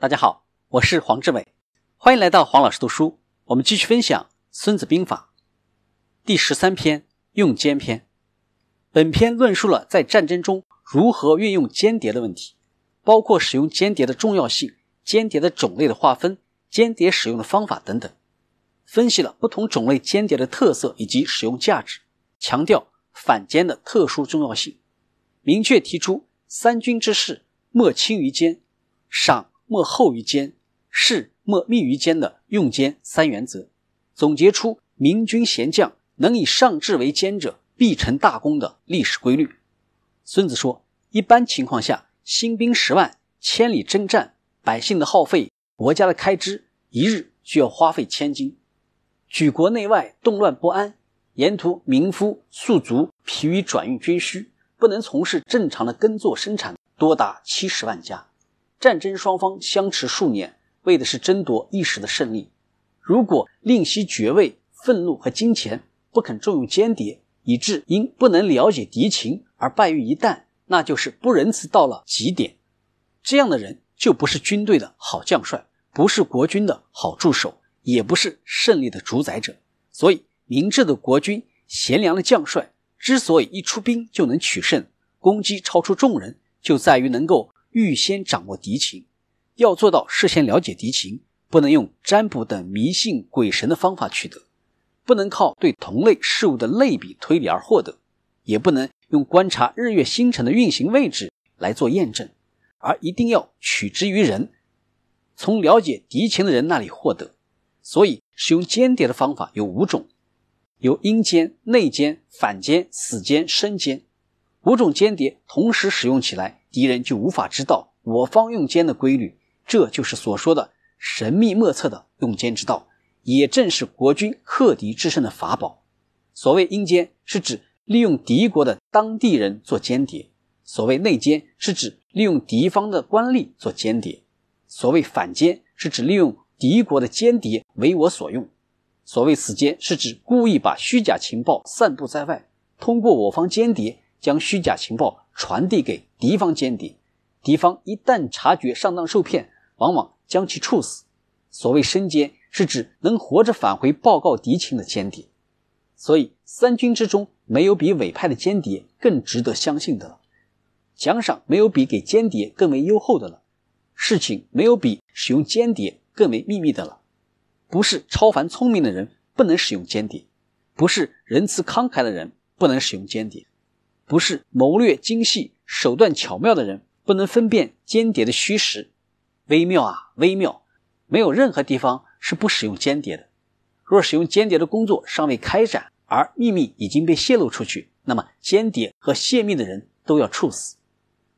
大家好，我是黄志伟，欢迎来到黄老师读书。我们继续分享《孙子兵法》第十三篇“用间篇”。本篇论述了在战争中如何运用间谍的问题，包括使用间谍的重要性、间谍的种类的划分、间谍使用的方法等等，分析了不同种类间谍的特色以及使用价值，强调反间的特殊重要性，明确提出“三军之事，莫轻于奸，赏莫厚于奸，事莫密于奸”的用奸三原则，总结出明君贤将能以上智为奸者必成大功的历史规律。孙子说，一般情况下，新兵十万，千里征战，百姓的耗费，国家的开支，一日需要花费千金。举国内外动乱不安，沿途民夫宿卒疲于转运军需，不能从事正常的耕作生产，多达七十万家。战争双方相持数年，为的是争夺一时的胜利。如果吝惜爵位、愤怒和金钱，不肯重用间谍，以致因不能了解敌情。而败于一旦，那就是不仁慈到了极点。这样的人就不是军队的好将帅，不是国军的好助手，也不是胜利的主宰者。所以，明智的国君、贤良的将帅之所以一出兵就能取胜，攻击超出众人，就在于能够预先掌握敌情。要做到事先了解敌情，不能用占卜等迷信鬼神的方法取得，不能靠对同类事物的类比推理而获得，也不能。用观察日月星辰的运行位置来做验证，而一定要取之于人，从了解敌情的人那里获得。所以，使用间谍的方法有五种：有阴间、内间、反间、死间、生间。五种间谍同时使用起来，敌人就无法知道我方用间的规律。这就是所说的神秘莫测的用间之道，也正是国军克敌制胜的法宝。所谓阴间，是指。利用敌国的当地人做间谍，所谓内奸是指利用敌方的官吏做间谍；所谓反间是指利用敌国的间谍为我所用；所谓死间是指故意把虚假情报散布在外，通过我方间谍将虚假情报传递给敌方间谍，敌方一旦察觉上当受骗，往往将其处死；所谓生奸是指能活着返回报告敌情的间谍。所以，三军之中没有比委派的间谍更值得相信的了，奖赏没有比给间谍更为优厚的了，事情没有比使用间谍更为秘密的了。不是超凡聪明的人不能使用间谍，不是仁慈慷慨的人不能使用间谍，不是谋略精细、手段巧妙的人不能分辨间谍的虚实。微妙啊，微妙！没有任何地方是不使用间谍的。若使用间谍的工作尚未开展，而秘密已经被泄露出去，那么间谍和泄密的人都要处死。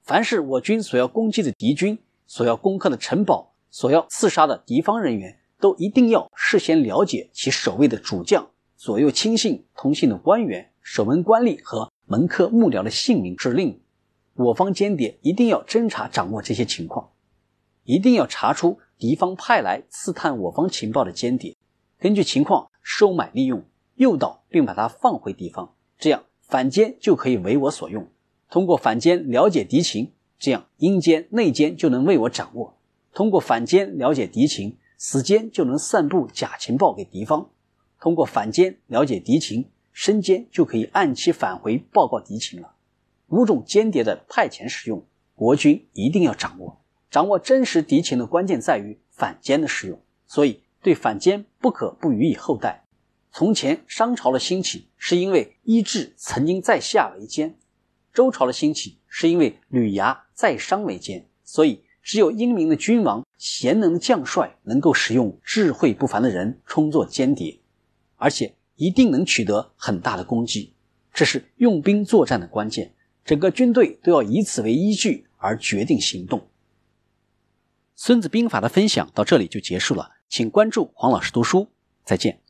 凡是我军所要攻击的敌军、所要攻克的城堡、所要刺杀的敌方人员，都一定要事先了解其守卫的主将、左右亲信、通信的官员、守门官吏和门客幕僚的姓名、指令。我方间谍一定要侦查掌握这些情况，一定要查出敌方派来刺探我方情报的间谍。根据情况收买利用诱导，并把他放回敌方，这样反间就可以为我所用。通过反间了解敌情，这样阴间内奸就能为我掌握。通过反间了解敌情，死间就能散布假情报给敌方。通过反间了解敌情，生间就可以按期返回报告敌情了。五种间谍的派遣使用，国军一定要掌握。掌握真实敌情的关键在于反间的使用，所以。对反间不可不予以厚待。从前商朝的兴起是因为伊稚曾经在下为奸，周朝的兴起是因为吕牙在商为奸。所以，只有英明的君王、贤能的将帅能够使用智慧不凡的人充作间谍，而且一定能取得很大的功绩。这是用兵作战的关键，整个军队都要以此为依据而决定行动。《孙子兵法》的分享到这里就结束了。请关注黄老师读书，再见。